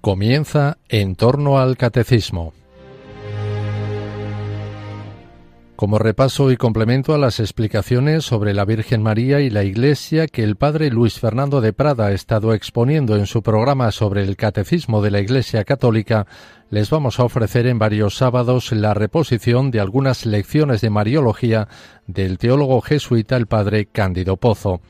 Comienza en torno al catecismo. Como repaso y complemento a las explicaciones sobre la Virgen María y la Iglesia que el padre Luis Fernando de Prada ha estado exponiendo en su programa sobre el Catecismo de la Iglesia Católica, les vamos a ofrecer en varios sábados la reposición de algunas lecciones de Mariología del teólogo jesuita el padre Cándido Pozo.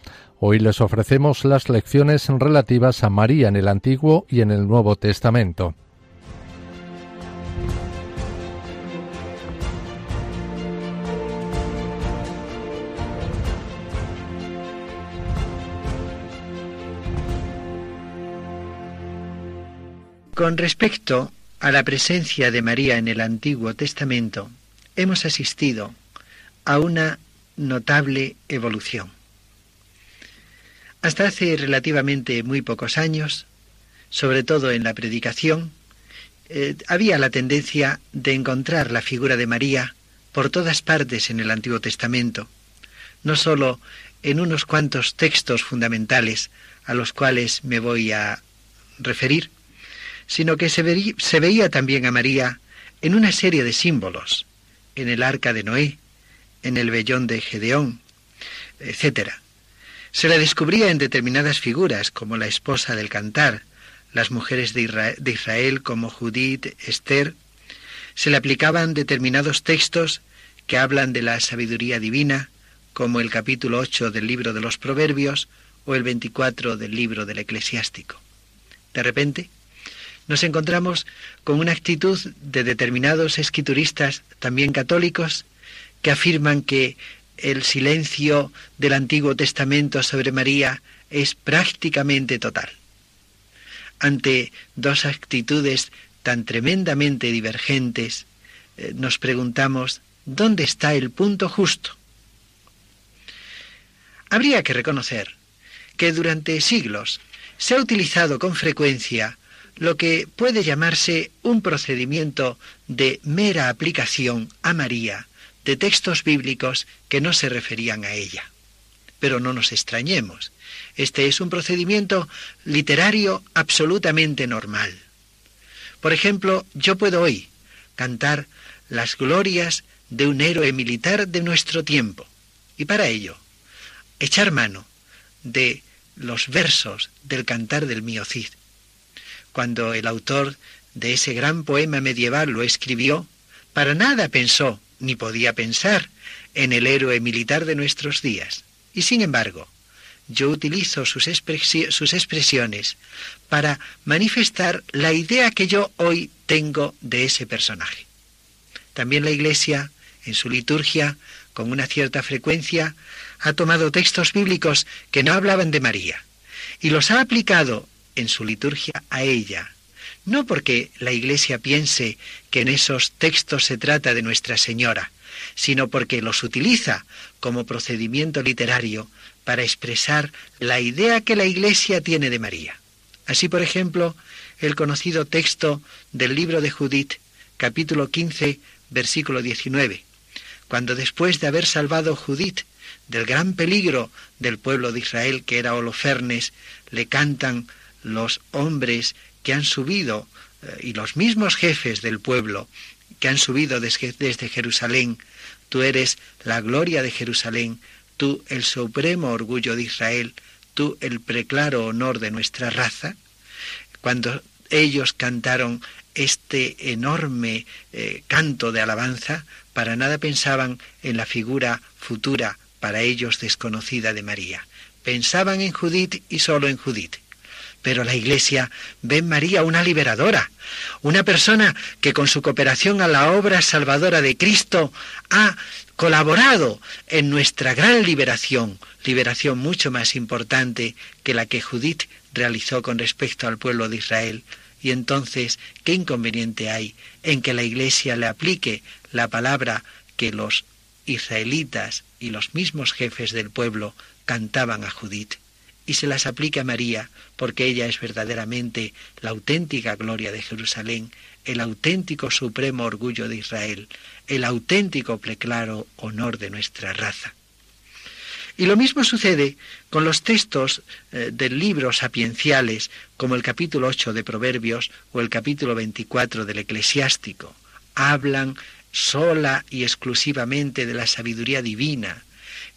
Hoy les ofrecemos las lecciones relativas a María en el Antiguo y en el Nuevo Testamento. Con respecto a la presencia de María en el Antiguo Testamento, hemos asistido a una notable evolución. Hasta hace relativamente muy pocos años, sobre todo en la predicación, eh, había la tendencia de encontrar la figura de María por todas partes en el Antiguo Testamento, no sólo en unos cuantos textos fundamentales a los cuales me voy a referir, sino que se, se veía también a María en una serie de símbolos, en el arca de Noé, en el vellón de Gedeón, etc. Se la descubría en determinadas figuras, como la esposa del cantar, las mujeres de Israel como Judith, Esther. Se le aplicaban determinados textos que hablan de la sabiduría divina, como el capítulo 8 del libro de los Proverbios o el 24 del libro del Eclesiástico. De repente, nos encontramos con una actitud de determinados escrituristas, también católicos, que afirman que el silencio del Antiguo Testamento sobre María es prácticamente total. Ante dos actitudes tan tremendamente divergentes, eh, nos preguntamos, ¿dónde está el punto justo? Habría que reconocer que durante siglos se ha utilizado con frecuencia lo que puede llamarse un procedimiento de mera aplicación a María de textos bíblicos que no se referían a ella. Pero no nos extrañemos. Este es un procedimiento literario absolutamente normal. Por ejemplo, yo puedo hoy cantar las glorias de un héroe militar de nuestro tiempo. Y para ello, echar mano de los versos del cantar del mío Cid. Cuando el autor de ese gran poema medieval lo escribió, para nada pensó ni podía pensar en el héroe militar de nuestros días. Y sin embargo, yo utilizo sus, expresiones para manifestar la idea que yo hoy tengo de ese personaje. También la Iglesia, en su liturgia, con una cierta frecuencia, ha tomado textos bíblicos que no hablaban de María y los ha aplicado en su liturgia a ella, no porque la Iglesia piense que en esos textos se trata de Nuestra Señora, sino porque los utiliza como procedimiento literario para expresar la idea que la Iglesia tiene de María. Así, por ejemplo, el conocido texto del libro de Judith, capítulo 15, versículo 19, cuando después de haber salvado Judith del gran peligro del pueblo de Israel, que era Holofernes, le cantan los hombres que han subido, eh, y los mismos jefes del pueblo que han subido desde, Jerusalén, tú eres la gloria de Jerusalén, tú el supremo orgullo de Israel, tú el preclaro honor de nuestra raza, cuando ellos cantaron este enorme eh, canto de alabanza, para nada pensaban en la figura futura, para ellos desconocida de María. Pensaban en Judith y solo en Judith. Pero la Iglesia ve en María una liberadora, una persona que con su cooperación a la obra salvadora de Cristo ha colaborado en nuestra gran liberación, liberación mucho más importante que la que Judith realizó con respecto al pueblo de Israel. Y entonces, ¿qué inconveniente hay en que la Iglesia le aplique la palabra que los israelitas y los mismos jefes del pueblo cantaban a Judith? Y se las aplique a María, porque ella es verdaderamente la auténtica gloria de Jerusalén, el auténtico supremo orgullo de Israel, el auténtico preclaro honor de nuestra raza. Y lo mismo sucede con los textos eh, del libro sapienciales, como el capítulo 8 de Proverbios o el capítulo 24 del Eclesiástico. Hablan sola y exclusivamente de la sabiduría divina,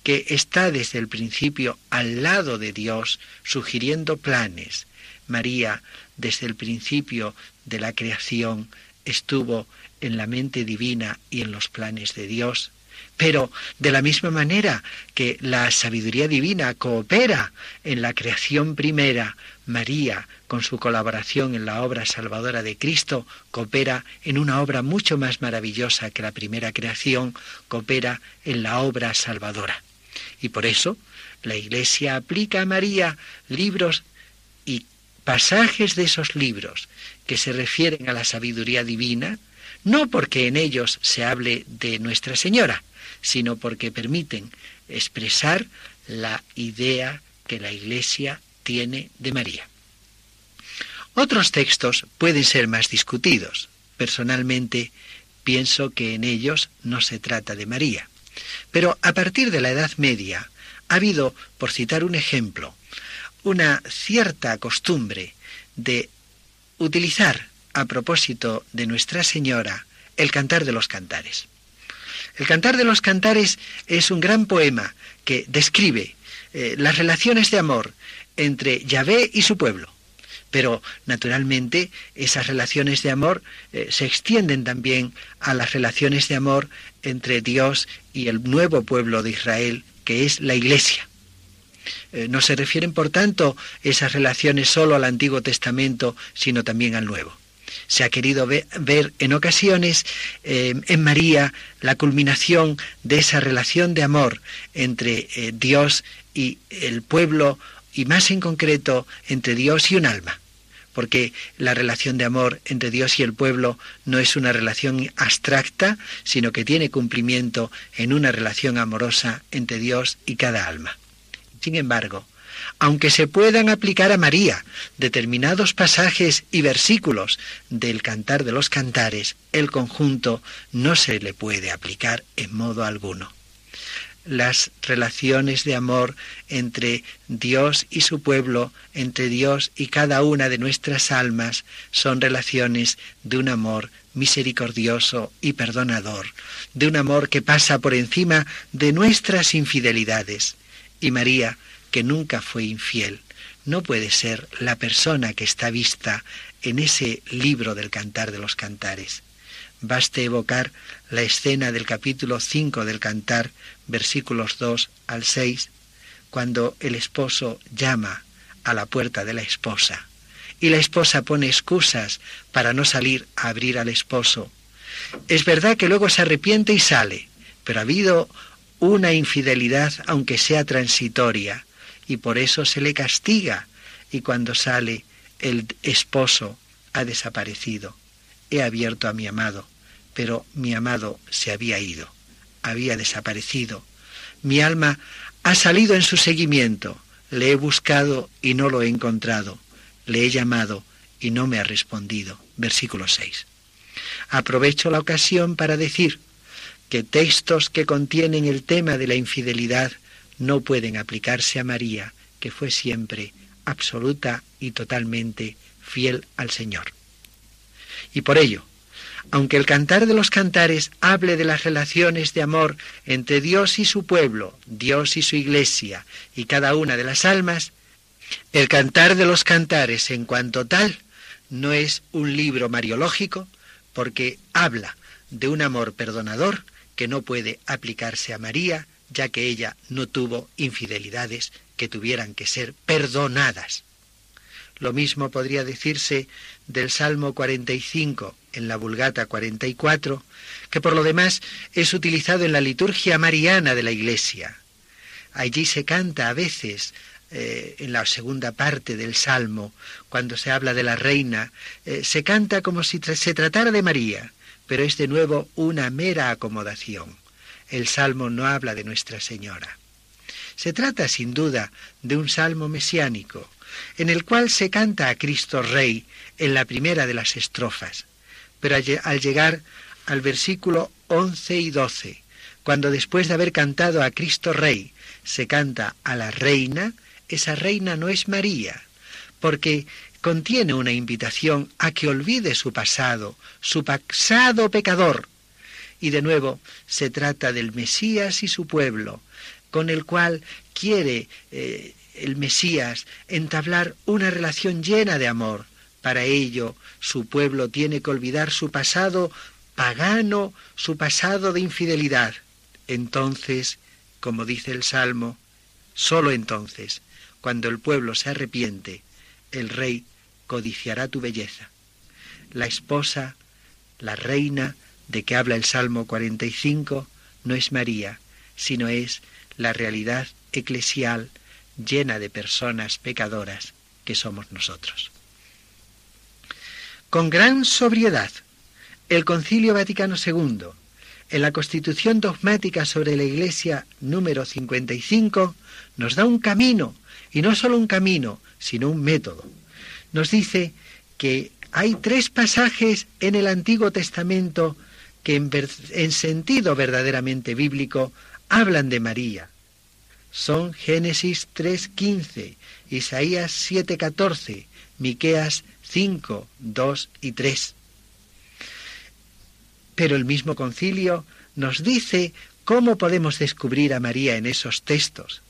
que está desde el principio al lado de Dios, sugiriendo planes. María, desde el principio de la creación, estuvo en la mente divina y en los planes de Dios. Pero de la misma manera que la sabiduría divina coopera en la creación primera, María, con su colaboración en la obra salvadora de Cristo, coopera en una obra mucho más maravillosa que la primera creación, coopera en la obra salvadora. Y por eso la Iglesia aplica a María libros y pasajes de esos libros que se refieren a la sabiduría divina, no porque en ellos se hable de Nuestra Señora, sino porque permiten expresar la idea que la Iglesia tiene de María. Otros textos pueden ser más discutidos. Personalmente pienso que en ellos no se trata de María. Pero a partir de la Edad Media ha habido, por citar un ejemplo, una cierta costumbre de utilizar a propósito de Nuestra Señora el Cantar de los Cantares. El Cantar de los Cantares es un gran poema que describe eh, las relaciones de amor entre Yahvé y su pueblo. Pero, naturalmente, esas relaciones de amor eh, se extienden también a las relaciones de amor entre Dios y el nuevo pueblo de Israel, que es la Iglesia. Eh, no se refieren, por tanto, esas relaciones solo al Antiguo Testamento, sino también al Nuevo. Se ha querido ver, en ocasiones eh, en María la culminación de esa relación de amor entre eh, Dios y el pueblo y más en concreto entre Dios y un alma porque la relación de amor entre Dios y el pueblo no es una relación abstracta, sino que tiene cumplimiento en una relación amorosa entre Dios y cada alma. Sin embargo, aunque se puedan aplicar a María determinados pasajes y versículos del Cantar de los Cantares, el conjunto no se le puede aplicar en modo alguno. Las relaciones de amor entre Dios y su pueblo, entre Dios y cada una de nuestras almas, son relaciones de un amor misericordioso y perdonador, de un amor que pasa por encima de nuestras infidelidades. Y María, que nunca fue infiel, no puede ser la persona que está vista en ese libro del Cantar de los Cantares. Baste evocar la escena del capítulo 5 del Cantar, versículos 2 al 6, cuando el esposo llama a la puerta de la esposa y la esposa pone excusas para no salir a abrir al esposo. Es verdad que luego se arrepiente y sale, pero ha habido una infidelidad aunque sea transitoria y por eso se le castiga y cuando sale el esposo ha desaparecido. He abierto a mi amado, pero mi amado se había ido, había desaparecido. Mi alma ha salido en su seguimiento, le he buscado y no lo he encontrado, le he llamado y no me ha respondido. Versículo 6. Aprovecho la ocasión para decir que textos que contienen el tema de la infidelidad no pueden aplicarse a María, que fue siempre absoluta y totalmente fiel al Señor. Y por ello, aunque el cantar de los cantares hable de las relaciones de amor entre Dios y su pueblo, Dios y su iglesia y cada una de las almas, el cantar de los cantares en cuanto tal no es un libro mariológico porque habla de un amor perdonador que no puede aplicarse a María ya que ella no tuvo infidelidades que tuvieran que ser perdonadas. Lo mismo podría decirse del Salmo 45 en la Vulgata 44, que por lo demás es utilizado en la liturgia mariana de la Iglesia. Allí se canta a veces eh, en la segunda parte del Salmo, cuando se habla de la reina, eh, se canta como si se tratara de María, pero es de nuevo una mera acomodación el salmo no habla de Nuestra Señora. Se trata sin duda de un salmo mesiánico, en el cual se canta a Cristo Rey en la primera de las estrofas, pero al llegar al versículo 11 y 12, Cuando después de haber cantado a Cristo Rey se canta a la Reina, esa Reina no es María, porque contiene una invitación a que olvide su pasado, su pasado pecador. Y de nuevo se trata del Mesías y su pueblo, con el cual quiere eh, el Mesías entablar una relación llena de amor. Para ello, su pueblo tiene que olvidar su pasado pagano, su pasado de infidelidad. Entonces, como dice el Salmo, sólo entonces, cuando el pueblo se arrepiente, el rey codiciará tu belleza. La esposa, la reina de que habla el Salmo 45, no es María, sino es la realidad eclesial llena de personas pecadoras que somos nosotros. Con gran sobriedad, el Concilio Vaticano II, en la Constitución dogmática sobre la Iglesia número 55, nos da un camino, y no solo un camino, sino un método. Nos dice que hay tres pasajes en el Antiguo Testamento que en, en sentido verdaderamente bíblico hablan de María, son Génesis 3.15, Isaías 7.14, Miqueas 5, 2 y 3. Pero el mismo concilio nos dice cómo podemos descubrir a María en esos textos.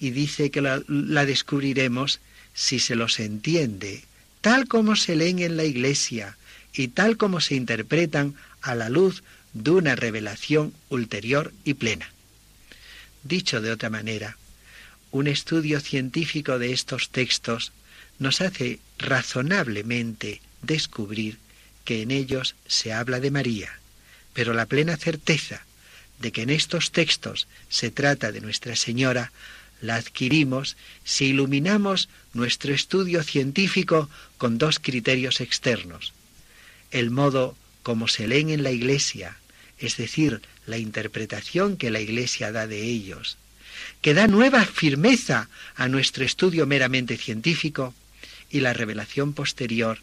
Y dice que la, la descubriremos si se los entiende, tal como se leen en la iglesia y tal como se interpretan a la luz de una revelación ulterior y plena. Dicho de otra manera, un estudio científico de estos textos nos hace razonablemente descubrir que en ellos se habla de María, pero la plena certeza de que en estos textos se trata de Nuestra Señora la adquirimos si iluminamos nuestro estudio científico con dos criterios externos. El modo como se leen en la Iglesia, es decir, la interpretación que la Iglesia da de ellos, que da nueva firmeza a nuestro estudio meramente científico, y la revelación posterior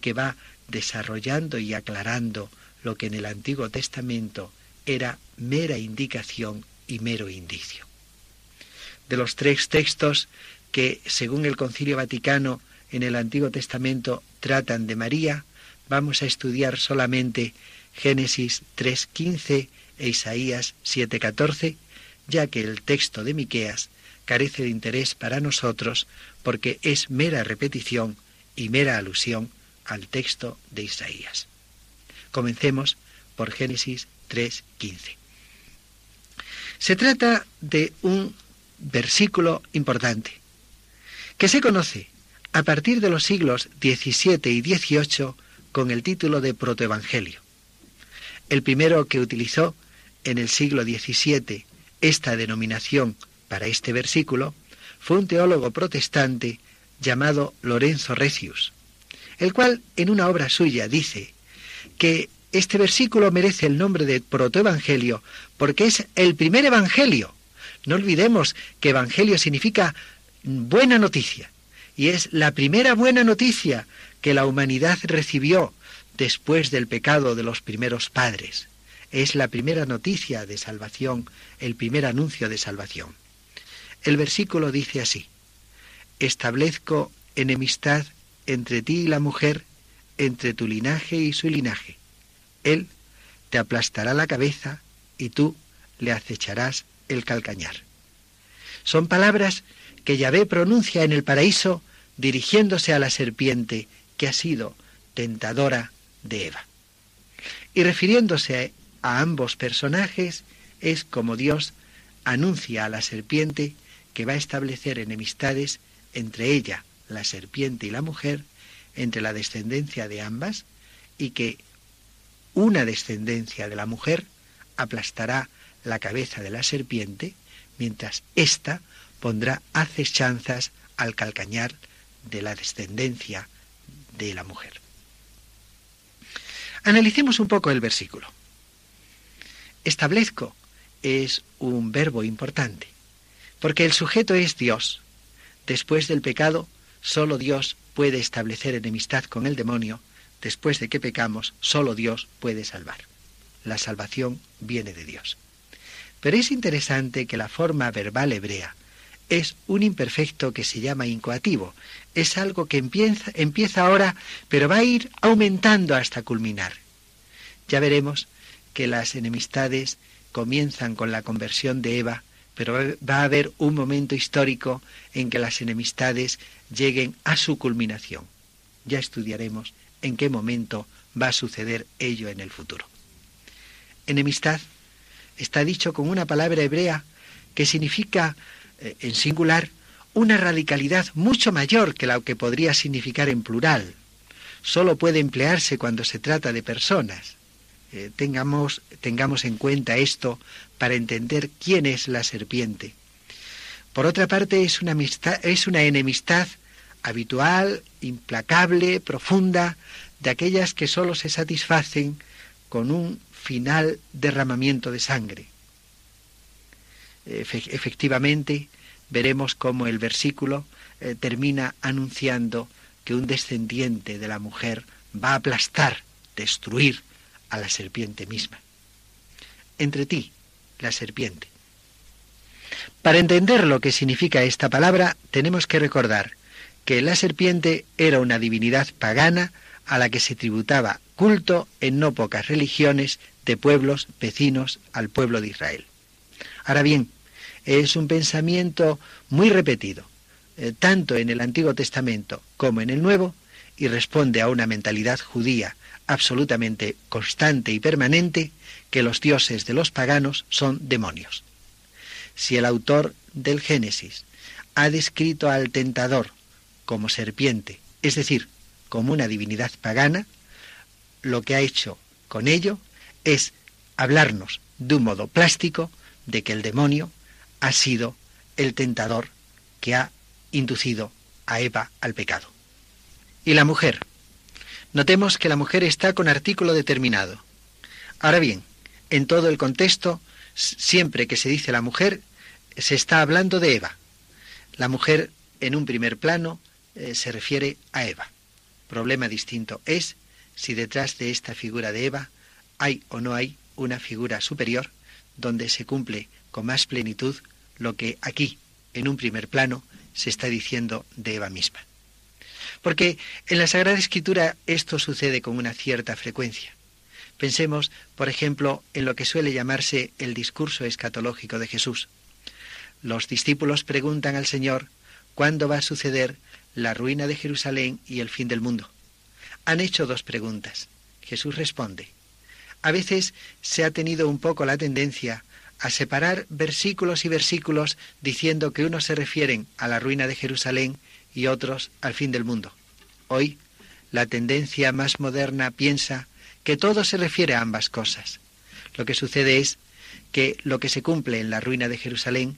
que va desarrollando y aclarando lo que en el Antiguo Testamento era mera indicación y mero indicio. De los tres textos que, según el Concilio Vaticano, en el Antiguo Testamento tratan de María, vamos a estudiar solamente Génesis 3.15 e Isaías 7:14, ya que el texto de Miqueas carece de interés para nosotros porque es mera repetición y mera alusión al texto de Isaías. Comencemos por Génesis 3:15. Se trata de un versículo importante que se conoce a partir de los siglos XVII y XVIII con el título de protoevangelio. El primero que utilizó en el siglo XVII esta denominación para este versículo fue un teólogo protestante llamado Lorenzo Recius, el cual en una obra suya dice que este versículo merece el nombre de protoevangelio porque es el primer evangelio. No olvidemos que evangelio significa buena noticia y es la primera buena noticia que la humanidad recibió después del pecado de los primeros padres es la primera noticia de salvación, el primer anuncio de salvación. El versículo dice así, establezco enemistad entre ti y la mujer, entre tu linaje y su linaje. Él te aplastará la cabeza y tú le acecharás el calcañar. Son palabras que Yahvé pronuncia en el paraíso dirigiéndose a la serpiente que ha sido tentadora de Eva. Y refiriéndose a ambos personajes es como Dios anuncia a la serpiente que va a establecer enemistades entre ella, la serpiente y la mujer, entre la descendencia de ambas, y que una descendencia de la mujer aplastará la cabeza de la serpiente, mientras ésta pondrá acechanzas al calcañar de la descendencia de la mujer. Analicemos un poco el versículo. Establezco es un verbo importante, porque el sujeto es Dios. Después del pecado, solo Dios puede establecer enemistad con el demonio. Después de que pecamos, solo Dios puede salvar. La salvación viene de Dios. Pero es interesante que la forma verbal hebrea es un imperfecto que se llama incoativo. Es algo que empieza, empieza ahora, pero va a ir aumentando hasta culminar. Ya veremos que las enemistades comienzan con la conversión de Eva, pero va a haber un momento histórico en que las enemistades lleguen a su culminación. Ya estudiaremos en qué momento va a suceder ello en el futuro. Enemistad está dicho con una palabra hebrea que significa, en singular, una radicalidad mucho mayor que la que podría significar en plural. Solo puede emplearse cuando se trata de personas. Eh, tengamos, tengamos en cuenta esto para entender quién es la serpiente. Por otra parte, es una, amistad, es una enemistad habitual, implacable, profunda, de aquellas que sólo se satisfacen con un final derramamiento de sangre. Efectivamente, veremos cómo el versículo eh, termina anunciando que un descendiente de la mujer va a aplastar, destruir a la serpiente misma. Entre ti, la serpiente. Para entender lo que significa esta palabra, tenemos que recordar que la serpiente era una divinidad pagana a la que se tributaba culto en no pocas religiones de pueblos vecinos al pueblo de Israel. Ahora bien, es un pensamiento muy repetido, eh, tanto en el Antiguo Testamento como en el Nuevo, y responde a una mentalidad judía absolutamente constante y permanente que los dioses de los paganos son demonios. Si el autor del Génesis ha descrito al tentador como serpiente, es decir, como una divinidad pagana, lo que ha hecho con ello es hablarnos de un modo plástico de que el demonio ha sido el tentador que ha inducido a Eva al pecado. Y la mujer, Notemos que la mujer está con artículo determinado. Ahora bien, en todo el contexto, siempre que se dice la mujer, se está hablando de Eva. La mujer, en un primer plano, eh, se refiere a Eva. Problema distinto es si detrás de esta figura de Eva hay o no hay una figura superior donde se cumple con más plenitud lo que aquí, en un primer plano, se está diciendo de Eva misma. Porque en la Sagrada Escritura esto sucede con una cierta frecuencia. Pensemos, por ejemplo, en lo que suele llamarse el discurso escatológico de Jesús. Los discípulos preguntan al Señor cuándo va a suceder la ruina de Jerusalén y el fin del mundo. Han hecho dos preguntas. Jesús responde. A veces se ha tenido un poco la tendencia a separar versículos y versículos diciendo que unos se refieren a la ruina de Jerusalén y otros al fin del mundo. Hoy, la tendencia más moderna piensa que todo se refiere a ambas cosas. Lo que sucede es que lo que se cumple en la ruina de Jerusalén,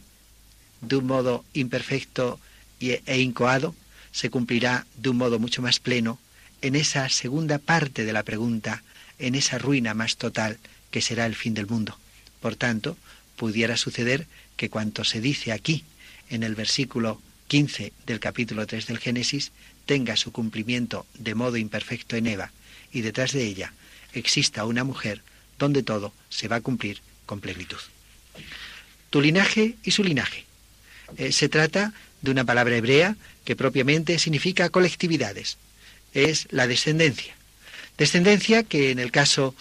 de un modo imperfecto e incoado, se cumplirá de un modo mucho más pleno en esa segunda parte de la pregunta, en esa ruina más total que será el fin del mundo. Por tanto, pudiera suceder que cuanto se dice aquí, en el versículo 15 del capítulo 3 del Génesis tenga su cumplimiento de modo imperfecto en Eva y detrás de ella exista una mujer donde todo se va a cumplir con plenitud. Tu linaje y su linaje. Eh, se trata de una palabra hebrea que propiamente significa colectividades. Es la descendencia. Descendencia que en el caso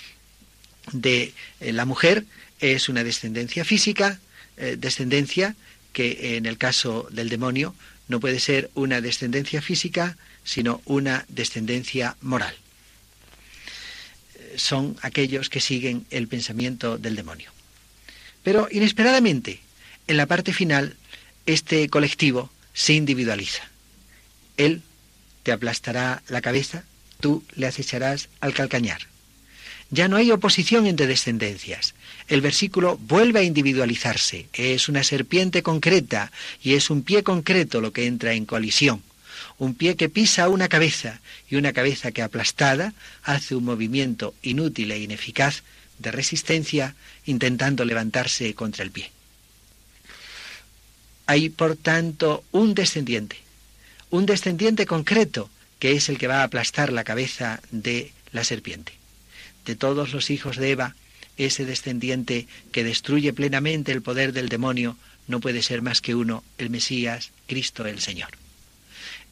de eh, la mujer es una descendencia física, eh, descendencia que en el caso del demonio no puede ser una descendencia física, sino una descendencia moral. Son aquellos que siguen el pensamiento del demonio. Pero inesperadamente, en la parte final, este colectivo se individualiza. Él te aplastará la cabeza, tú le acecharás al calcañar. Ya no hay oposición entre descendencias. El versículo vuelve a individualizarse. Es una serpiente concreta y es un pie concreto lo que entra en colisión. Un pie que pisa una cabeza y una cabeza que aplastada hace un movimiento inútil e ineficaz de resistencia intentando levantarse contra el pie. Hay, por tanto, un descendiente, un descendiente concreto que es el que va a aplastar la cabeza de la serpiente de todos los hijos de Eva, ese descendiente que destruye plenamente el poder del demonio, no puede ser más que uno, el Mesías, Cristo el Señor.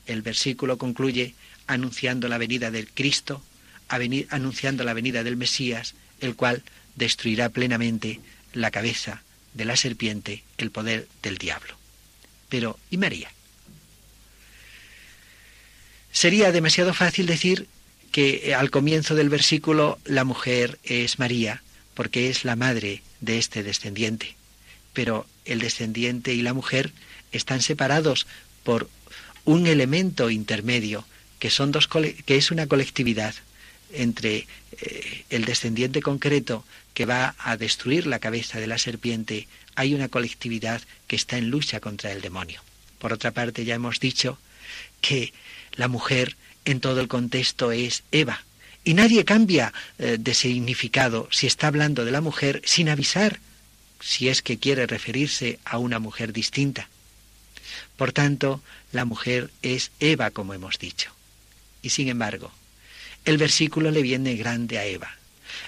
El versículo concluye anunciando la venida del Cristo, anunciando la venida del Mesías, el cual destruirá plenamente la cabeza de la serpiente, el poder del diablo. Pero, ¿y María? Sería demasiado fácil decir que al comienzo del versículo la mujer es María, porque es la madre de este descendiente. Pero el descendiente y la mujer están separados por un elemento intermedio, que, son dos, que es una colectividad entre eh, el descendiente concreto que va a destruir la cabeza de la serpiente, hay una colectividad que está en lucha contra el demonio. Por otra parte, ya hemos dicho que la mujer en todo el contexto es Eva, y nadie cambia eh, de significado si está hablando de la mujer sin avisar si es que quiere referirse a una mujer distinta. Por tanto, la mujer es Eva, como hemos dicho. Y sin embargo, el versículo le viene grande a Eva.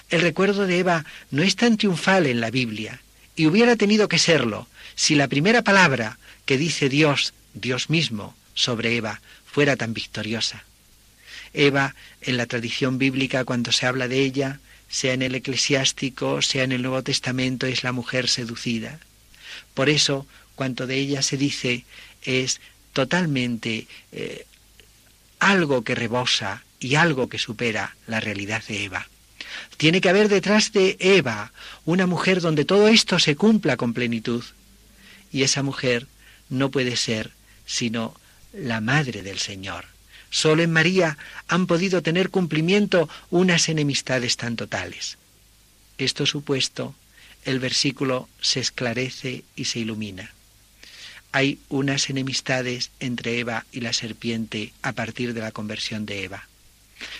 El recuerdo de Eva no es tan triunfal en la Biblia, y hubiera tenido que serlo si la primera palabra que dice Dios, Dios mismo, sobre Eva, fuera tan victoriosa. Eva, en la tradición bíblica, cuando se habla de ella, sea en el eclesiástico, sea en el Nuevo Testamento, es la mujer seducida. Por eso, cuanto de ella se dice es totalmente eh, algo que rebosa y algo que supera la realidad de Eva. Tiene que haber detrás de Eva una mujer donde todo esto se cumpla con plenitud. Y esa mujer no puede ser sino la madre del Señor. Solo en María han podido tener cumplimiento unas enemistades tan totales. Esto supuesto, el versículo se esclarece y se ilumina. Hay unas enemistades entre Eva y la serpiente a partir de la conversión de Eva.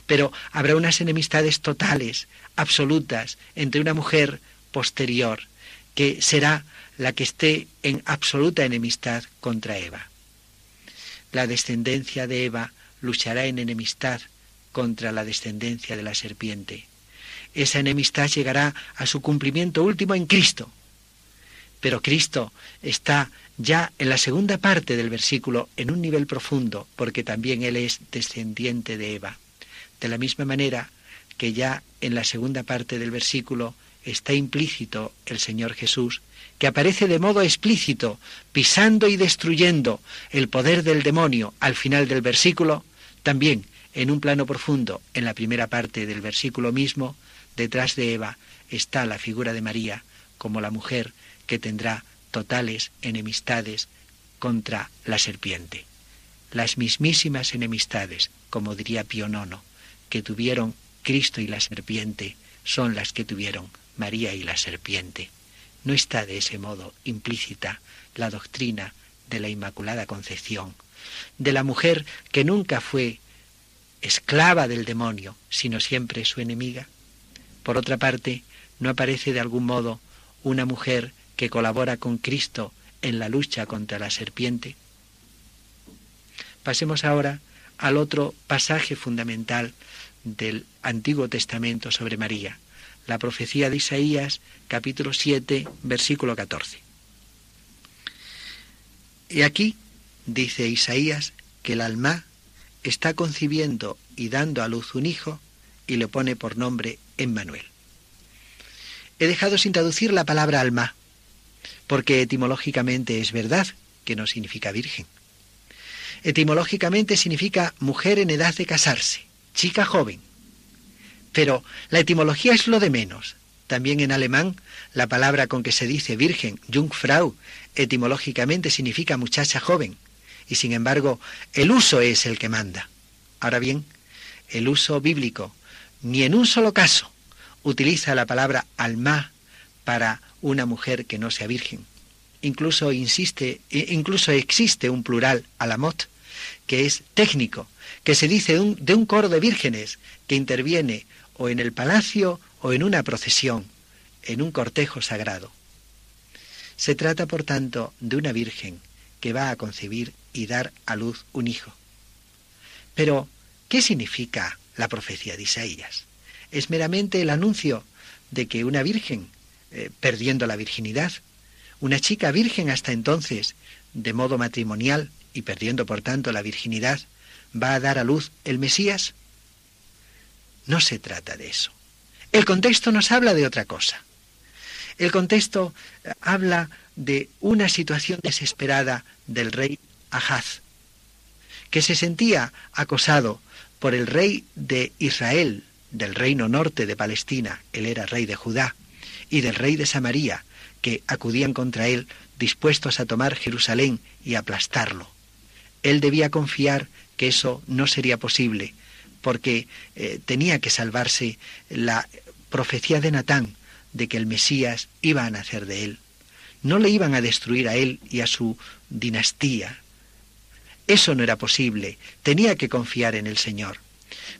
Pero habrá unas enemistades totales, absolutas, entre una mujer posterior, que será la que esté en absoluta enemistad contra Eva. La descendencia de Eva luchará en enemistad contra la descendencia de la serpiente. Esa enemistad llegará a su cumplimiento último en Cristo. Pero Cristo está ya en la segunda parte del versículo en un nivel profundo, porque también Él es descendiente de Eva. De la misma manera que ya en la segunda parte del versículo está implícito el Señor Jesús, que aparece de modo explícito, pisando y destruyendo el poder del demonio al final del versículo, también en un plano profundo, en la primera parte del versículo mismo, detrás de Eva está la figura de María como la mujer que tendrá totales enemistades contra la serpiente. Las mismísimas enemistades, como diría Pío IX, que tuvieron Cristo y la serpiente, son las que tuvieron María y la serpiente. No está de ese modo implícita la doctrina de la Inmaculada Concepción, de la mujer que nunca fue esclava del demonio, sino siempre su enemiga. Por otra parte, no aparece de algún modo una mujer que colabora con Cristo en la lucha contra la serpiente. Pasemos ahora al otro pasaje fundamental del Antiguo Testamento sobre María, la profecía de Isaías, capítulo 7, versículo 14. Y aquí dice Isaías que el alma está concibiendo y dando a luz un hijo y le pone por nombre Emmanuel. He dejado sin traducir la palabra alma, porque etimológicamente es verdad que no significa virgen. Etimológicamente significa mujer en edad de casarse, chica joven. Pero la etimología es lo de menos. También en alemán, la palabra con que se dice virgen, Jungfrau, etimológicamente significa muchacha joven, y sin embargo el uso es el que manda. Ahora bien, el uso bíblico ni en un solo caso utiliza la palabra alma para una mujer que no sea virgen. Incluso insiste, incluso existe un plural alamot que es técnico, que se dice de un coro de vírgenes que interviene o en el palacio o en una procesión, en un cortejo sagrado. Se trata, por tanto, de una virgen que va a concebir y dar a luz un hijo. Pero, ¿qué significa la profecía de Isaías? Es meramente el anuncio de que una virgen, eh, perdiendo la virginidad, una chica virgen hasta entonces, de modo matrimonial y perdiendo por tanto la virginidad, va a dar a luz el Mesías? No se trata de eso. El contexto nos habla de otra cosa. El contexto eh, habla de una situación desesperada del rey Ahaz, que se sentía acosado por el rey de Israel, del reino norte de Palestina, él era rey de Judá, y del rey de Samaria, que acudían contra él dispuestos a tomar Jerusalén y aplastarlo. Él debía confiar que eso no sería posible, porque eh, tenía que salvarse la profecía de Natán de que el Mesías iba a nacer de él. No le iban a destruir a él y a su dinastía. Eso no era posible. Tenía que confiar en el Señor.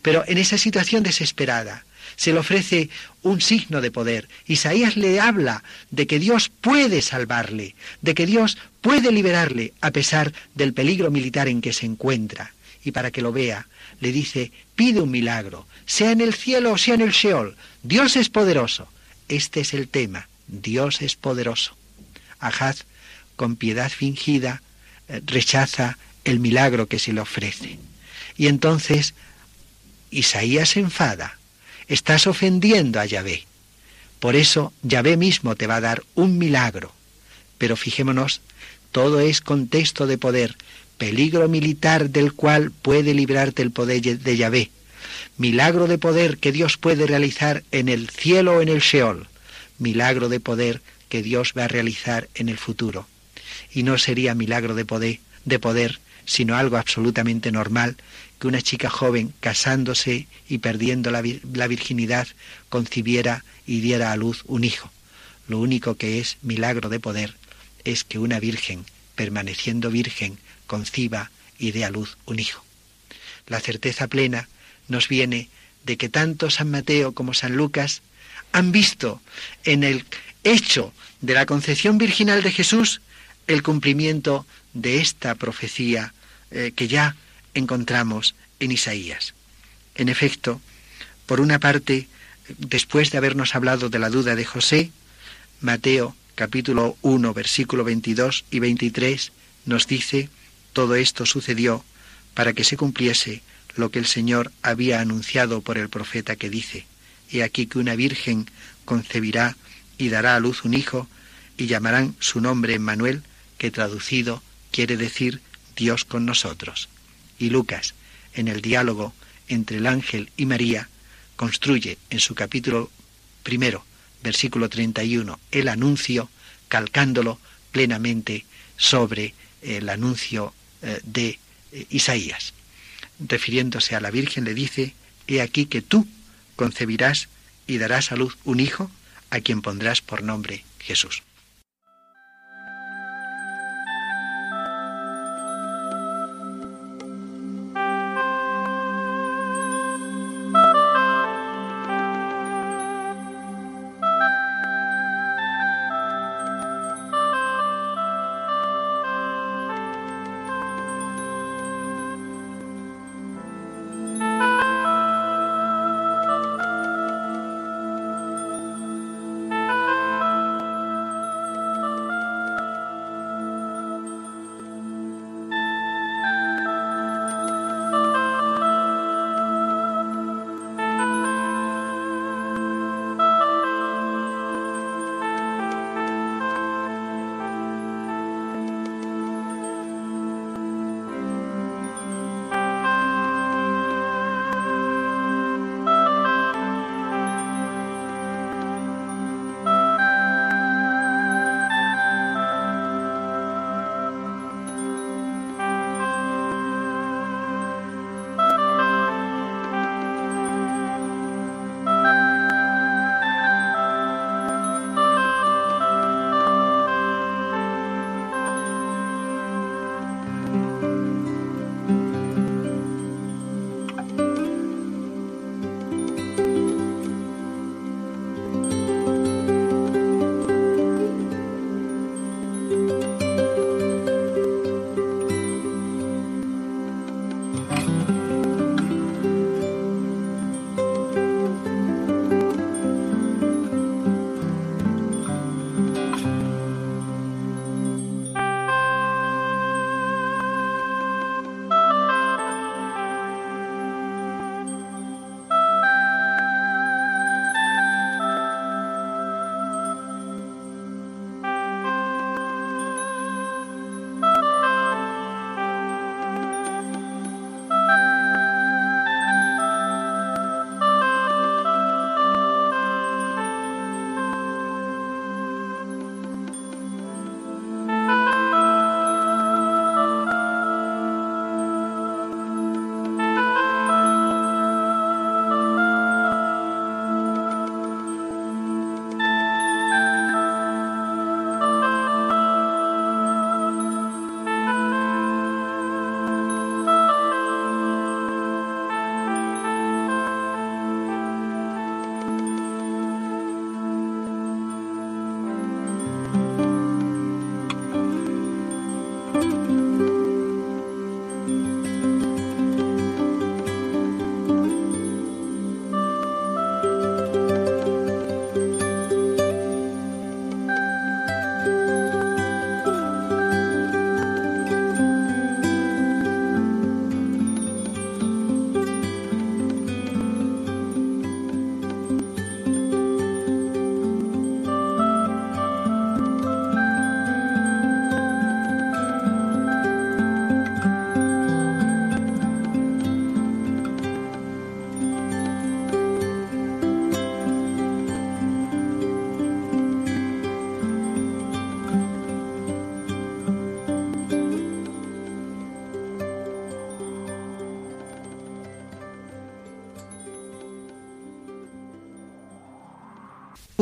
Pero en esa situación desesperada, se le ofrece un signo de poder. Isaías le habla de que Dios puede salvarle, de que Dios puede liberarle a pesar del peligro militar en que se encuentra. Y para que lo vea, le dice, pide un milagro, sea en el cielo o sea en el Sheol. Dios es poderoso. Este es el tema, Dios es poderoso. Ahaz, con piedad fingida, eh, rechaza el milagro que se le ofrece. Y entonces Isaías se enfada Estás ofendiendo a Yahvé. Por eso Yahvé mismo te va a dar un milagro. Pero fijémonos, todo es contexto de poder, peligro militar del cual puede librarte el poder de Yahvé. Milagro de poder que Dios puede realizar en el cielo o en el Sheol. Milagro de poder que Dios va a realizar en el futuro. Y no sería milagro de poder, de poder sino algo absolutamente normal que una chica joven casándose y perdiendo la, virginidad concibiera y diera a luz un hijo. Lo único que es milagro de poder es que una virgen, permaneciendo virgen, conciba y dé a luz un hijo. La certeza plena nos viene de que tanto San Mateo como San Lucas han visto en el hecho de la concepción virginal de Jesús el cumplimiento de esta profecía eh, que ya encontramos en Isaías. En efecto, por una parte, después de habernos hablado de la duda de José, Mateo capítulo 1, versículo 22 y 23 nos dice, todo esto sucedió para que se cumpliese lo que el Señor había anunciado por el profeta que dice, He aquí que una virgen concebirá y dará a luz un hijo, y llamarán su nombre Emmanuel, que traducido quiere decir Dios con nosotros y Lucas, en el diálogo entre el ángel y María, construye en su capítulo primero, versículo 31, el anuncio, calcándolo plenamente sobre el anuncio eh, de eh, Isaías. Refiriéndose a la Virgen le dice, He aquí que tú concebirás y darás a luz un hijo a quien pondrás por nombre Jesús.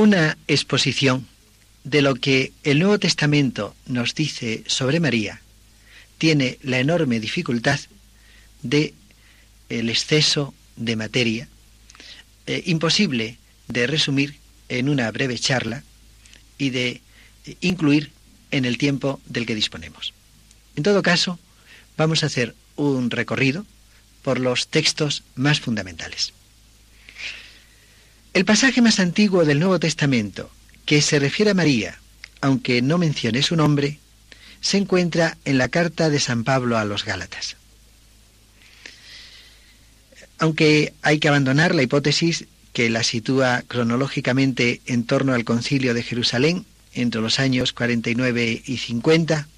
Una exposición de lo que el Nuevo Testamento nos dice sobre María tiene la enorme dificultad de el exceso de materia, eh, imposible de resumir en una breve charla y de incluir en el tiempo del que disponemos. En todo caso, vamos a hacer un recorrido por los textos más fundamentales. El pasaje más antiguo del Nuevo Testamento que se refiere a María, aunque no mencione su nombre, se encuentra en la carta de San Pablo a los Gálatas. Aunque hay que abandonar la hipótesis que la sitúa cronológicamente en torno al concilio de Jerusalén, entre los años 49 y 50,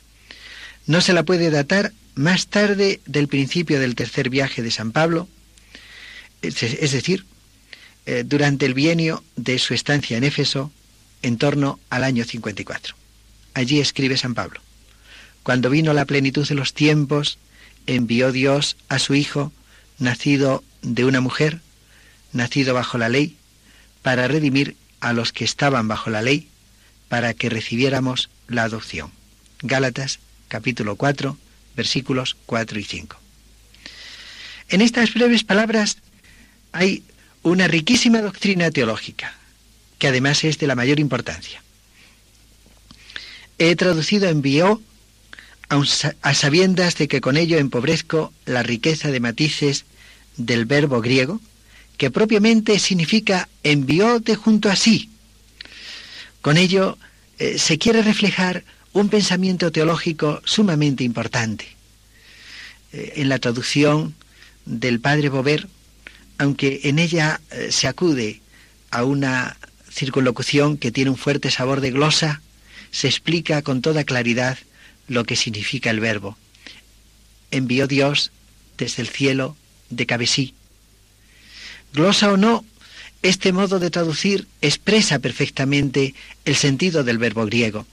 no se la puede datar más tarde del principio del tercer viaje de San Pablo, es decir, eh, durante el bienio de su estancia en Éfeso, en torno al año 54. Allí escribe San Pablo, cuando vino la plenitud de los tiempos, envió Dios a su Hijo, nacido de una mujer, nacido bajo la ley, para redimir a los que estaban bajo la ley, para que recibiéramos la adopción. Gálatas capítulo 4, versículos 4 y 5. En estas breves palabras hay una riquísima doctrina teológica, que además es de la mayor importancia. He traducido envió a sabiendas de que con ello empobrezco la riqueza de matices del verbo griego, que propiamente significa envió de junto a sí. Con ello eh, se quiere reflejar un pensamiento teológico sumamente importante. Eh, en la traducción del padre Bover, aunque en ella eh, se acude a una circunlocución que tiene un fuerte sabor de glosa, se explica con toda claridad lo que significa el verbo. Envió Dios desde el cielo de Cabesí. Glosa o no, este modo de traducir expresa perfectamente el sentido del verbo griego.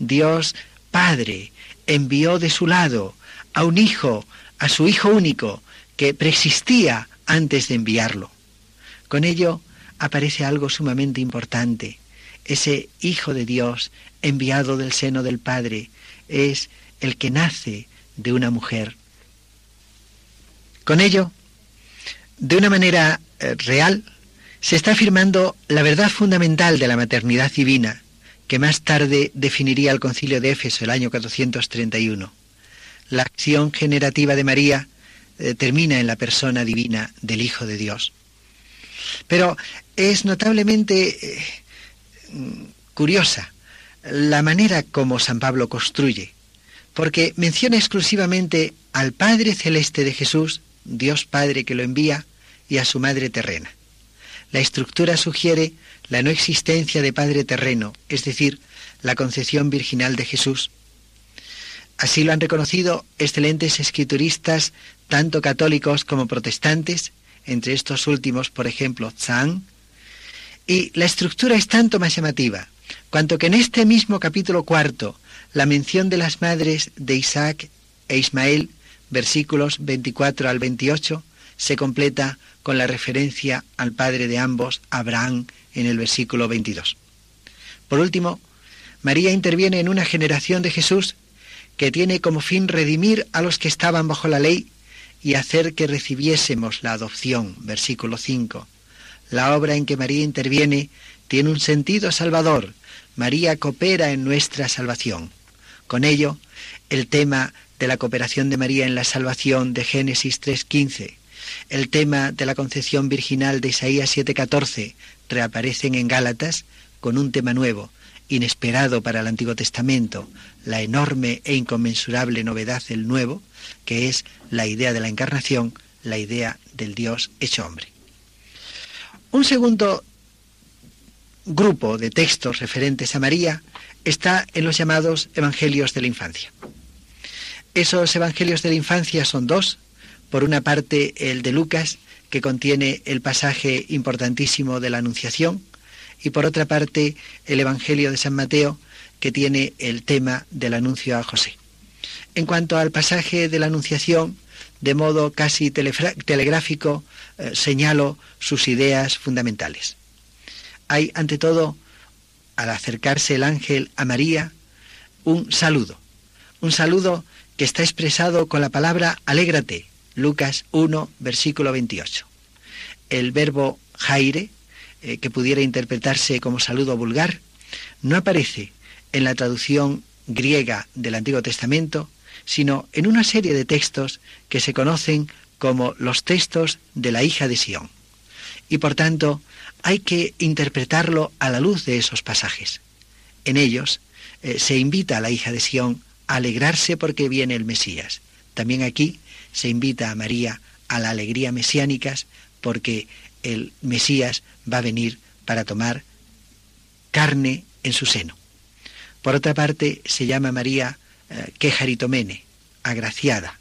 Dios Padre envió de su lado a un hijo, a su hijo único, que preexistía antes de enviarlo. Con ello aparece algo sumamente importante. Ese Hijo de Dios, enviado del seno del Padre, es el que nace de una mujer. Con ello, de una manera eh, real, se está afirmando la verdad fundamental de la maternidad divina, que más tarde definiría el concilio de Éfeso el año 431. La acción generativa de María eh, termina en la persona divina del Hijo de Dios. Pero es notablemente eh, curiosa la manera como San Pablo construye, porque menciona exclusivamente al Padre Celeste de Jesús, Dios Padre que lo envía, y a su Madre terrena. La estructura sugiere la no existencia de Padre terreno, es decir, la concepción virginal de Jesús. Así lo han reconocido excelentes escrituristas, tanto católicos como protestantes, entre estos últimos, por ejemplo, Zhang, y la estructura es tanto más llamativa, cuanto que en este mismo capítulo cuarto, la mención de las madres de Isaac e Ismael, versículos 24 al 28, se completa con la referencia al padre de ambos, Abraham, en el versículo 22. Por último, María interviene en una generación de Jesús que tiene como fin redimir a los que estaban bajo la ley y hacer que recibiésemos la adopción, versículo 5. La obra en que María interviene tiene un sentido salvador. María coopera en nuestra salvación. Con ello, el tema de la cooperación de María en la salvación de Génesis 3.15 el tema de la concepción virginal de Isaías 7:14 reaparecen en Gálatas con un tema nuevo, inesperado para el Antiguo Testamento, la enorme e inconmensurable novedad del Nuevo, que es la idea de la encarnación, la idea del Dios hecho hombre. Un segundo grupo de textos referentes a María está en los llamados Evangelios de la Infancia. Esos Evangelios de la Infancia son dos, por una parte, el de Lucas, que contiene el pasaje importantísimo de la Anunciación, y por otra parte, el Evangelio de San Mateo, que tiene el tema del anuncio a José. En cuanto al pasaje de la Anunciación, de modo casi telegráfico, eh, señalo sus ideas fundamentales. hay ante todo, al acercarse el ángel a María, un saludo, un saludo que está expresado con la palabra alégrate, Lucas 1, versículo 28. El verbo jaire, eh, que pudiera interpretarse como saludo vulgar, no aparece en la traducción griega del Antiguo Testamento, sino en una serie de textos que se conocen como los textos de la hija de Sión. Y por tanto, hay que interpretarlo a la luz de esos pasajes. En ellos eh, se invita a la hija de Sión a alegrarse porque viene el Mesías. También aquí se invita a María a la alegría mesiánica porque el Mesías va a venir para tomar carne en su seno. Por otra parte, se llama María eh, quejaritomene, agraciada.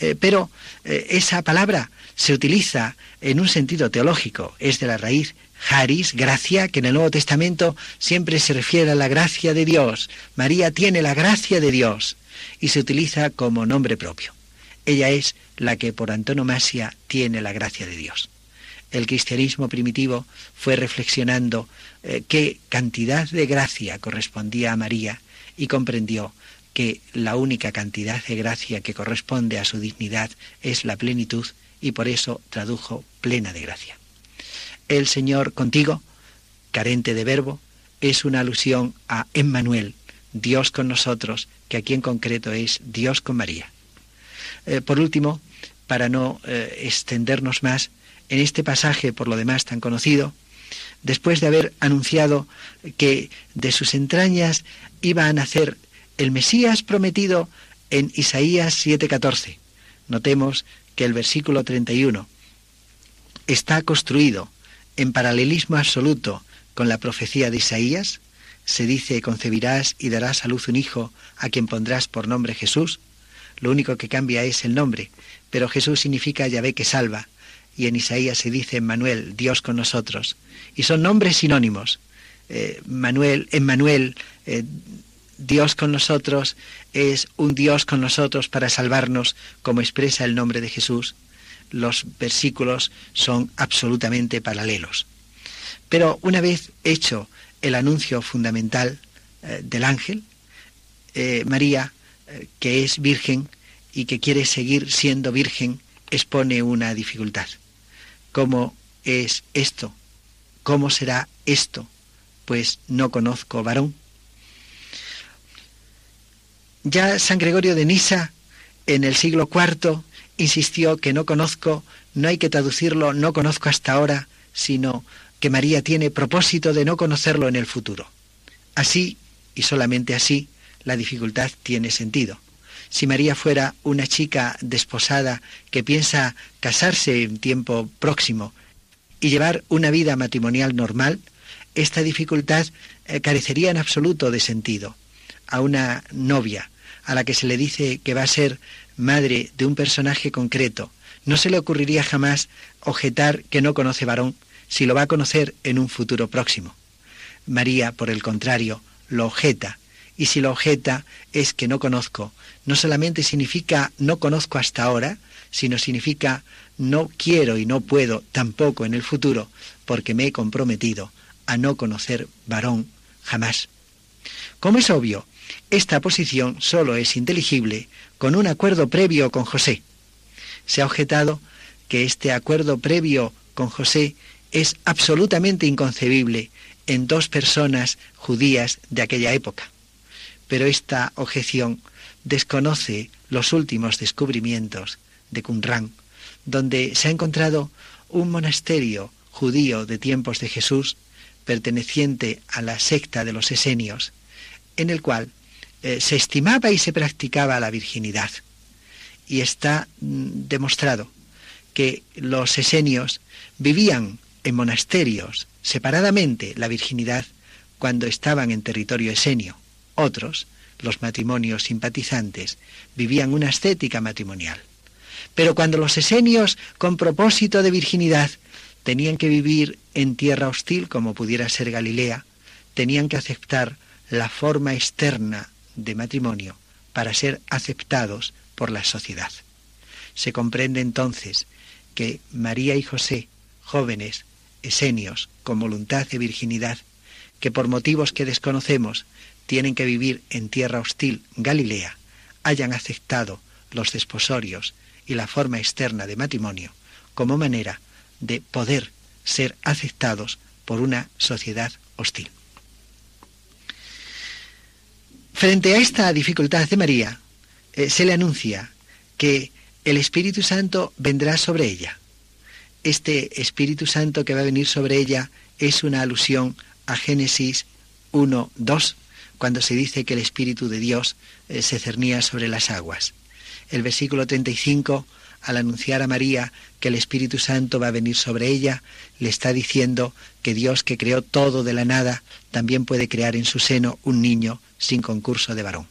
Eh, pero eh, esa palabra se utiliza en un sentido teológico, es de la raíz haris, gracia, que en el Nuevo Testamento siempre se refiere a la gracia de Dios. María tiene la gracia de Dios y se utiliza como nombre propio. Ella es la que por antonomasia tiene la gracia de Dios. El cristianismo primitivo fue reflexionando qué cantidad de gracia correspondía a María y comprendió que la única cantidad de gracia que corresponde a su dignidad es la plenitud y por eso tradujo plena de gracia. El Señor contigo, carente de verbo, es una alusión a Emmanuel, Dios con nosotros, que aquí en concreto es Dios con María. Eh, por último, para no eh, extendernos más, en este pasaje, por lo demás tan conocido, después de haber anunciado que de sus entrañas iba a nacer el Mesías prometido en Isaías 7:14. Notemos que el versículo 31 está construido en paralelismo absoluto con la profecía de Isaías. Se dice, concebirás y darás a luz un hijo a quien pondrás por nombre Jesús. Lo único que cambia es el nombre, pero Jesús significa Yahvé que salva, y en Isaías se dice Manuel, Dios con nosotros, y son nombres sinónimos. Eh, Manuel, Emmanuel, eh, Dios con nosotros, es un Dios con nosotros para salvarnos, como expresa el nombre de Jesús. Los versículos son absolutamente paralelos. Pero una vez hecho el anuncio fundamental eh, del ángel, María, que es virgen y que quiere seguir siendo virgen, expone una dificultad. ¿Cómo es esto? ¿Cómo será esto? Pues no conozco varón. Ya San Gregorio de Nisa, en el siglo IV, insistió que no conozco, no hay que traducirlo, no conozco hasta ahora, sino que María tiene propósito de no conocerlo en el futuro. Así, y solamente así, la dificultad tiene sentido. Si María fuera una chica desposada que piensa casarse en tiempo próximo y llevar una vida matrimonial normal, esta dificultad eh, carecería en absoluto de sentido. A una novia a la que se le dice que va a ser madre de un personaje concreto, no se le ocurriría jamás objetar que no conoce varón si lo va a conocer en un futuro próximo. María, por el contrario, lo objeta, y si lo objeta es que no conozco, no solamente significa no conozco hasta ahora, sino significa no quiero y no puedo tampoco en el futuro, porque me he comprometido a no conocer varón jamás. Como es obvio, esta posición solo es inteligible con un acuerdo previo con José. Se ha objetado que este acuerdo previo con José es absolutamente inconcebible en dos personas judías de aquella época. Pero esta objeción desconoce los últimos descubrimientos de Qumran, donde se ha encontrado un monasterio judío de tiempos de Jesús, perteneciente a la secta de los esenios, en el cual eh, se estimaba y se practicaba la virginidad. Y está mm, demostrado que los esenios vivían en monasterios separadamente la virginidad cuando estaban en territorio esenio. Otros los matrimonios simpatizantes, vivían una estética matrimonial. Pero cuando los esenios, con propósito de virginidad, tenían que vivir en tierra hostil, como pudiera ser Galilea, tenían que aceptar la forma externa de matrimonio para ser aceptados por la sociedad. Se comprende entonces que María y José, jóvenes, esenios con voluntad de virginidad, que por motivos que desconocemos tienen que vivir en tierra hostil, Galilea, hayan aceptado los desposorios y la forma externa de matrimonio como manera de poder ser aceptados por una sociedad hostil. Frente a esta dificultad de María, eh, se le anuncia que el Espíritu Santo vendrá sobre ella. Este Espíritu Santo que va a venir sobre ella es una alusión a Génesis 1, 2, cuando se dice que el Espíritu de Dios eh, se cernía sobre las aguas. El versículo 35, al anunciar a María que el Espíritu Santo va a venir sobre ella, le está diciendo que Dios que creó todo de la nada, también puede crear en su seno un niño sin concurso de varón.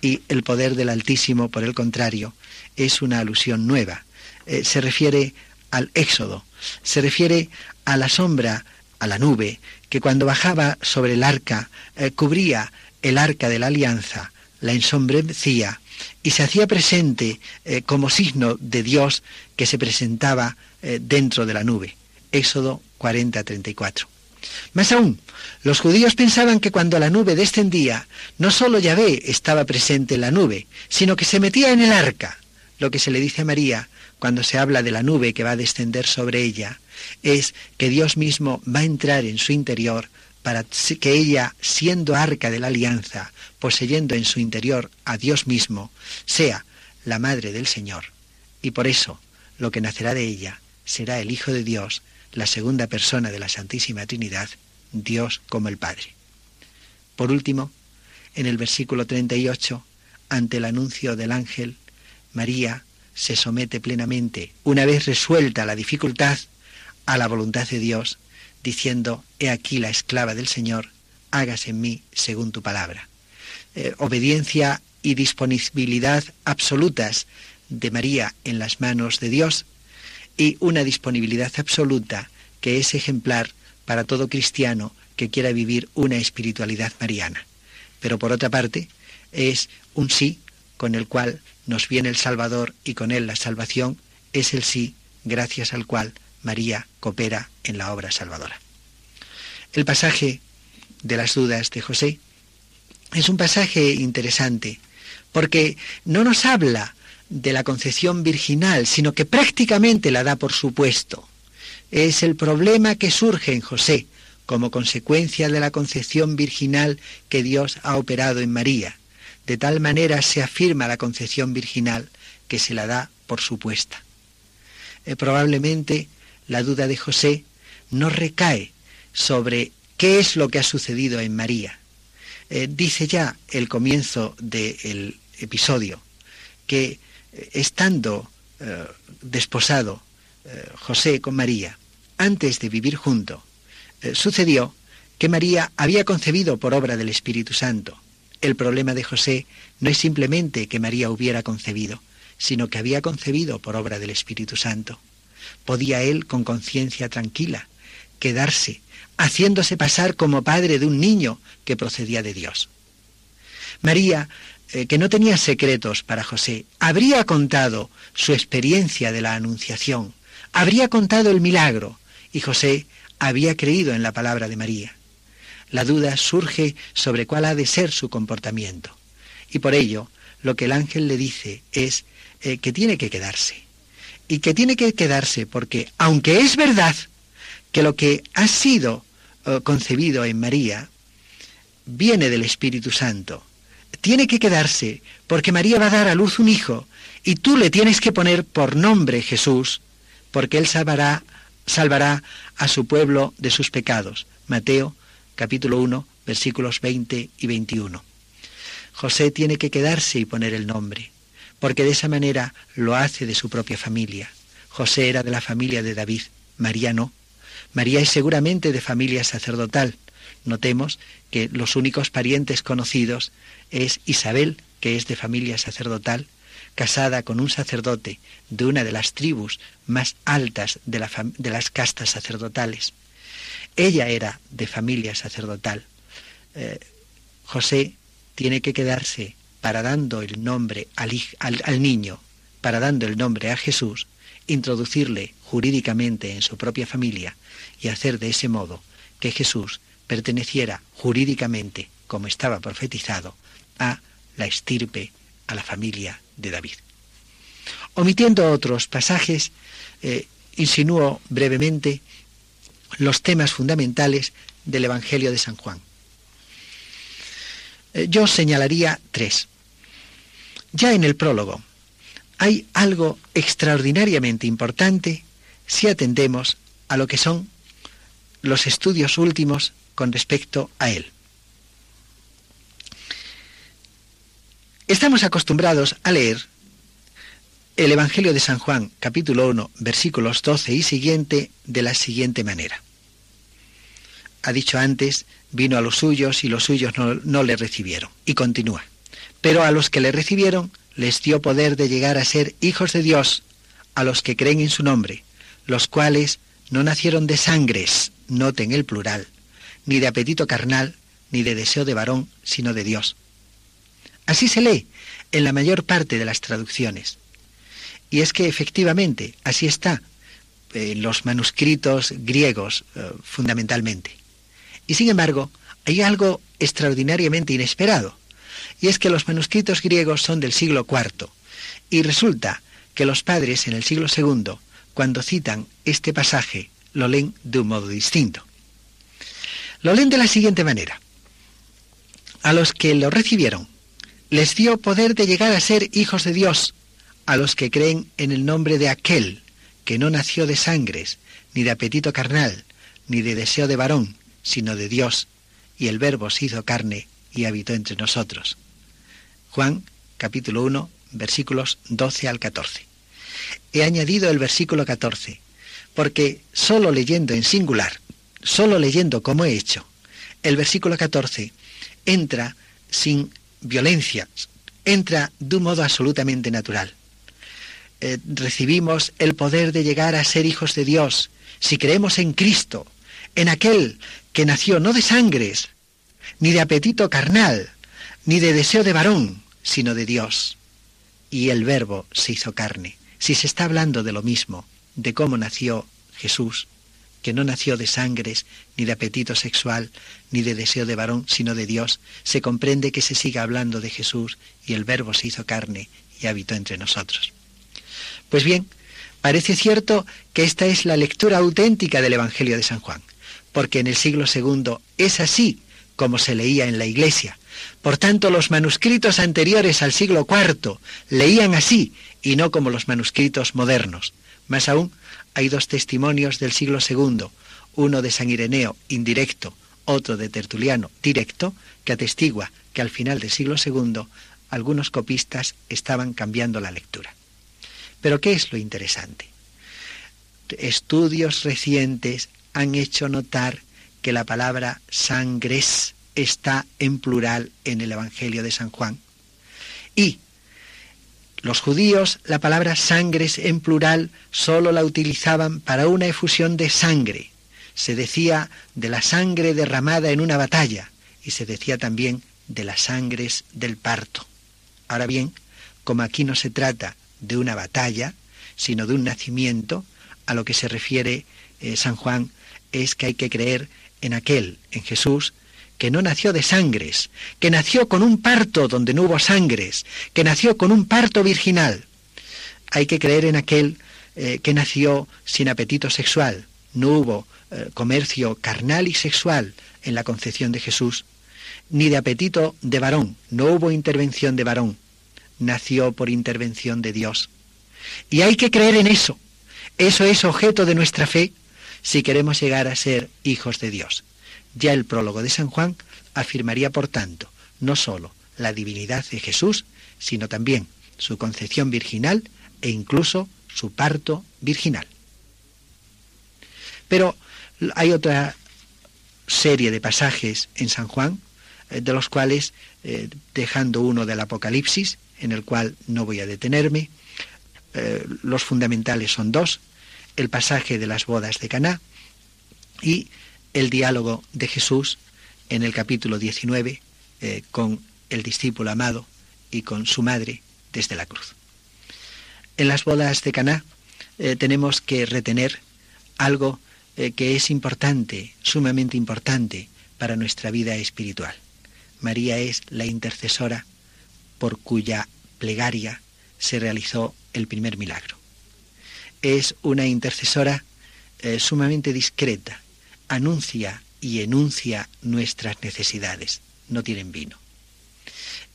Y el poder del Altísimo, por el contrario, es una alusión nueva. Eh, se refiere al Éxodo, se refiere a la sombra, a la nube, que cuando bajaba sobre el arca eh, cubría el arca de la alianza, la ensombrecía y se hacía presente eh, como signo de Dios que se presentaba dentro de la nube. Éxodo 40-34. Más aún, los judíos pensaban que cuando la nube descendía, no solo Yahvé estaba presente en la nube, sino que se metía en el arca. Lo que se le dice a María cuando se habla de la nube que va a descender sobre ella es que Dios mismo va a entrar en su interior para que ella, siendo arca de la alianza, poseyendo en su interior a Dios mismo, sea la madre del Señor. Y por eso lo que nacerá de ella será el Hijo de Dios, la segunda persona de la Santísima Trinidad, Dios como el Padre. Por último, en el versículo 38, ante el anuncio del ángel, María se somete plenamente, una vez resuelta la dificultad, a la voluntad de Dios, diciendo, He aquí la esclava del Señor, hágase en mí según tu palabra. Eh, obediencia y disponibilidad absolutas de María en las manos de Dios y una disponibilidad absoluta que es ejemplar para todo cristiano que quiera vivir una espiritualidad mariana. Pero por otra parte, es un sí con el cual nos viene el Salvador y con él la salvación, es el sí gracias al cual María coopera en la obra salvadora. El pasaje de las dudas de José es un pasaje interesante porque no nos habla de la concepción virginal, sino que prácticamente la da por supuesto. Es el problema que surge en José como consecuencia de la concepción virginal que Dios ha operado en María. De tal manera se afirma la concepción virginal que se la da por supuesta. Eh, probablemente la duda de José no recae sobre qué es lo que ha sucedido en María. Eh, dice ya el comienzo del episodio que estando eh, desposado eh, José con María, antes de vivir junto, eh, sucedió que María había concebido por obra del Espíritu Santo. El problema de José no es simplemente que María hubiera concebido, sino que había concebido por obra del Espíritu Santo. Podía él, con conciencia tranquila, quedarse, haciéndose pasar como padre de un niño que procedía de Dios. María eh, que no tenía secretos para José, habría contado su experiencia de la Anunciación, habría contado el milagro, y José había creído en la palabra de María. La duda surge sobre cuál ha de ser su comportamiento. Y por ello, lo que el ángel le dice es eh, que tiene que quedarse. Y que tiene que quedarse porque, aunque es verdad que lo que ha sido eh, concebido en María viene del Espíritu Santo, tiene que quedarse porque María va a dar a luz un hijo y tú le tienes que poner por nombre Jesús porque él salvará, salvará a su pueblo de sus pecados. Mateo capítulo 1 versículos 20 y 21. José tiene que quedarse y poner el nombre, porque de esa manera lo hace de su propia familia. José era de la familia de David, María no. María es seguramente de familia sacerdotal. Notemos que los únicos parientes conocidos es Isabel, que es de familia sacerdotal, casada con un sacerdote de una de las tribus más altas de, las castas sacerdotales. Ella era de familia sacerdotal. Eh, José tiene que quedarse para dando el nombre al, niño, para dando el nombre a Jesús, introducirle jurídicamente en su propia familia y hacer de ese modo que Jesús perteneciera jurídicamente, como estaba profetizado, a la estirpe, a la familia de David. Omitiendo otros pasajes, eh, insinúo brevemente los temas fundamentales del Evangelio de San Juan. Eh, yo señalaría tres. Ya en el prólogo hay algo extraordinariamente importante si atendemos a lo que son los estudios últimos con respecto a él. Estamos acostumbrados a leer el Evangelio de San Juan, capítulo 1, versículos 12 y siguiente, de la siguiente manera. Ha dicho antes, vino a los suyos y los suyos no, no, le recibieron. Y continúa. Pero a los que le recibieron les dio poder de llegar a ser hijos de Dios, a los que creen en su nombre, los cuales no nacieron de sangres, noten el plural, ni de apetito carnal, ni de deseo de varón, sino de Dios. Así se lee en la mayor parte de las traducciones. Y es que efectivamente así está en los manuscritos griegos eh, fundamentalmente. Y sin embargo, hay algo extraordinariamente inesperado, y es que los manuscritos griegos son del siglo IV, y resulta que los padres en el siglo II, cuando citan este pasaje, lo leen de un modo distinto. Lo leen de la siguiente manera. A los que lo recibieron, les dio poder de llegar a ser hijos de Dios, a los que creen en el nombre de aquel que no nació de sangres, ni de apetito carnal, ni de deseo de varón, sino de Dios, y el Verbo se hizo carne y habitó entre nosotros. Juan capítulo 1 versículos 12 al 14. He añadido el versículo 14, porque solo leyendo en singular, solo leyendo como he hecho, el versículo 14 entra sin violencia, entra de un modo absolutamente natural. Eh, recibimos el poder de llegar a ser hijos de Dios si creemos en Cristo, en aquel que nació no de sangres, ni de apetito carnal, ni de deseo de varón, sino de Dios. Y el verbo se hizo carne. Si se está hablando de lo mismo, de cómo nació Jesús, que no nació de sangres, ni de apetito sexual, ni de deseo de varón, sino de Dios, se comprende que se siga hablando de Jesús y el Verbo se hizo carne y habitó entre nosotros. Pues bien, parece cierto que esta es la lectura auténtica del Evangelio de San Juan, porque en el siglo II es así como se leía en la Iglesia. Por tanto, los manuscritos anteriores al siglo IV leían así y no como los manuscritos modernos. Más aún, hay dos testimonios del siglo II, uno de San Ireneo, indirecto, otro de Tertuliano, directo, que atestigua que al final del siglo II algunos copistas estaban cambiando la lectura. Pero ¿qué es lo interesante? Estudios recientes han hecho notar que la palabra sangres está en plural en el Evangelio de San Juan. Y los judíos la palabra sangres en plural solo la utilizaban para una efusión de sangre. Se decía de la sangre derramada en una batalla y se decía también de las sangres del parto. Ahora bien, como aquí no se trata de una batalla, sino de un nacimiento, a lo que se refiere eh, San Juan es que hay que creer en aquel, en Jesús, que no nació de sangres, que nació con un parto donde no hubo sangres, que nació con un parto virginal. Hay que creer en aquel eh, que nació sin apetito sexual, no hubo eh, comercio carnal y sexual en la concepción de Jesús, ni de apetito de varón, no hubo intervención de varón, nació por intervención de Dios. Y hay que creer en eso. Eso es objeto de nuestra fe si queremos llegar a ser hijos de Dios. Ya el prólogo de San Juan afirmaría, por tanto, no sólo la divinidad de Jesús, sino también su concepción virginal e incluso su parto virginal. Pero hay otra serie de pasajes en San Juan, eh, de los cuales, eh, dejando uno del Apocalipsis, en el cual no voy a detenerme, eh, los fundamentales son dos, el pasaje de las bodas de Caná y el diálogo de Jesús en el capítulo 19 eh, con el discípulo amado y con su madre desde la cruz. En las bodas de Caná, eh, tenemos que retener algo eh, que es importante, sumamente importante para nuestra vida espiritual. María es la intercesora por cuya plegaria se realizó el primer milagro. Es una intercesora sumamente discreta, anuncia y enuncia nuestras necesidades, no tienen vino.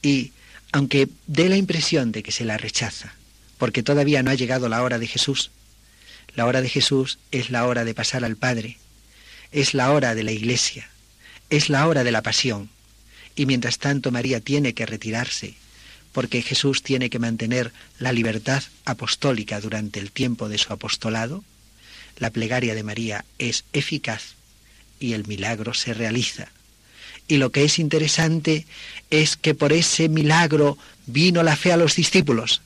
Y aunque dé la impresión de que se la rechaza, porque todavía no ha llegado la hora de Jesús, la hora de Jesús es la hora de pasar al Padre, es la hora de la iglesia, es la hora de la pasión, y mientras tanto María tiene que retirarse, porque Jesús tiene que mantener la libertad apostólica durante el tiempo de su apostolado, la plegaria de María es eficaz y el milagro se realiza. Y lo que es interesante es que por ese milagro vino la fe a los discípulos.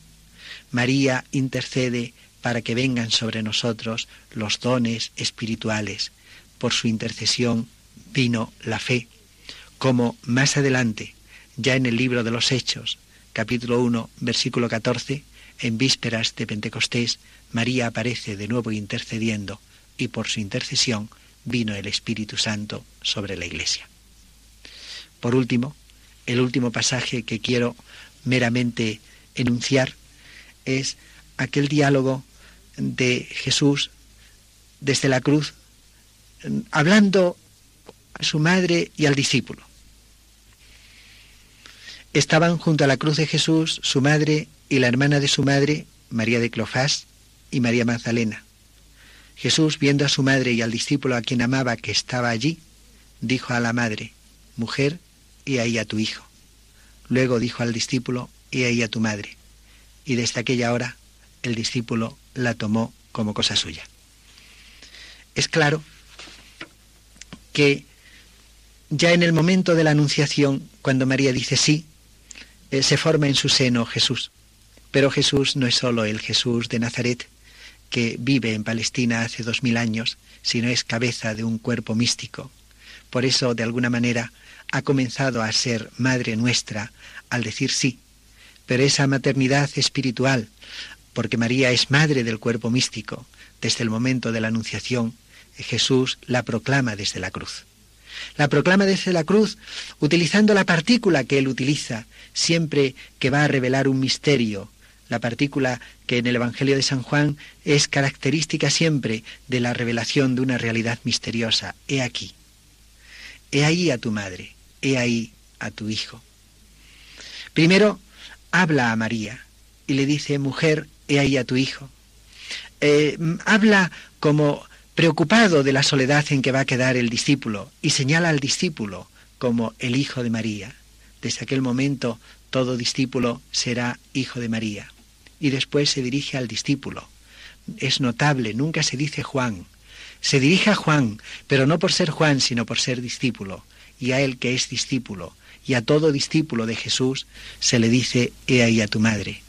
María intercede para que vengan sobre nosotros los dones espirituales. Por su intercesión vino la fe, como más adelante, ya en el libro de los Hechos, capítulo 1, versículo 14, en vísperas de Pentecostés, María aparece de nuevo intercediendo y por su intercesión vino el Espíritu Santo sobre la Iglesia. Por último, el último pasaje que quiero meramente enunciar es aquel diálogo de Jesús desde la cruz, hablando a su madre y al discípulo. Estaban junto a la cruz de Jesús su madre y la hermana de su madre, María de Clofás y María Magdalena. Jesús, viendo a su madre y al discípulo a quien amaba que estaba allí, dijo a la madre, Mujer, y ahí a tu hijo. Luego dijo al discípulo, y ahí a tu madre. Y desde aquella hora el discípulo la tomó como cosa suya. Es claro que ya en el momento de la anunciación, cuando María dice sí, eh, se forma en su seno Jesús. Pero Jesús no es solo el Jesús de Nazaret, que vive en Palestina hace dos mil años, sino es cabeza de un cuerpo místico. Por eso, de alguna manera, ha comenzado a ser madre nuestra al decir sí. Pero esa maternidad espiritual, porque María es madre del cuerpo místico, desde el momento de la Anunciación, Jesús la proclama desde la cruz. La proclama desde la cruz utilizando la partícula que él utiliza siempre que va a revelar un misterio, la partícula que en el Evangelio de San Juan es característica siempre de la revelación de una realidad misteriosa. He aquí. He ahí a tu madre, he ahí a tu hijo. Primero habla a María y le dice, mujer, he ahí a tu hijo. Eh, habla como preocupado de la soledad en que va a quedar el discípulo y señala al discípulo como el hijo de María. Desde aquel momento todo discípulo será hijo de María. Y después se dirige al discípulo. Es notable, nunca se dice Juan. Se dirige a Juan, pero no por ser Juan, sino por ser discípulo. Y a él que es discípulo, y a todo discípulo de Jesús, se le dice, he ahí a tu madre.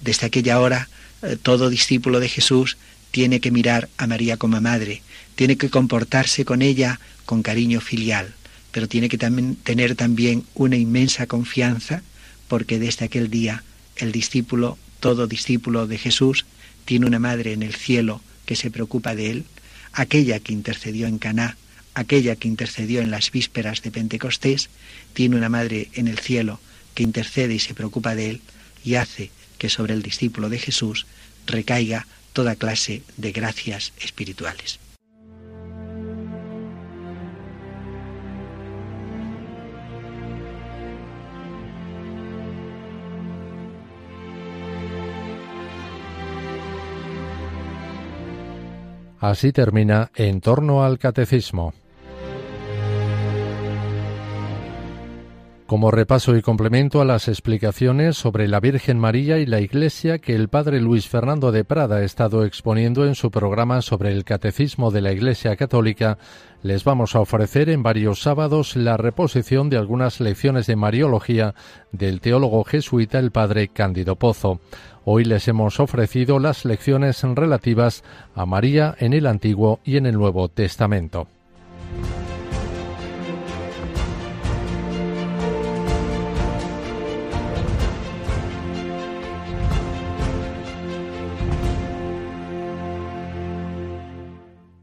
Desde aquella hora, eh, todo discípulo de Jesús tiene que mirar a María como madre, tiene que comportarse con ella con cariño filial, pero tiene que tener también una inmensa confianza, porque desde aquel día el discípulo, todo discípulo de Jesús, tiene una madre en el cielo que se preocupa de él, aquella que intercedió en Caná, aquella que intercedió en las vísperas de Pentecostés, tiene una madre en el cielo que intercede y se preocupa de él y hace que sobre el discípulo de Jesús recaiga toda clase de gracias espirituales. Así termina En torno al catecismo. Como repaso y complemento a las explicaciones sobre la Virgen María y la Iglesia que el padre Luis Fernando de Prada ha estado exponiendo en su programa sobre el Catecismo de la Iglesia Católica, les vamos a ofrecer en varios sábados la reposición de algunas lecciones de Mariología del teólogo jesuita el padre Cándido Pozo. Hoy les hemos ofrecido las lecciones relativas a María en el Antiguo y en el Nuevo Testamento.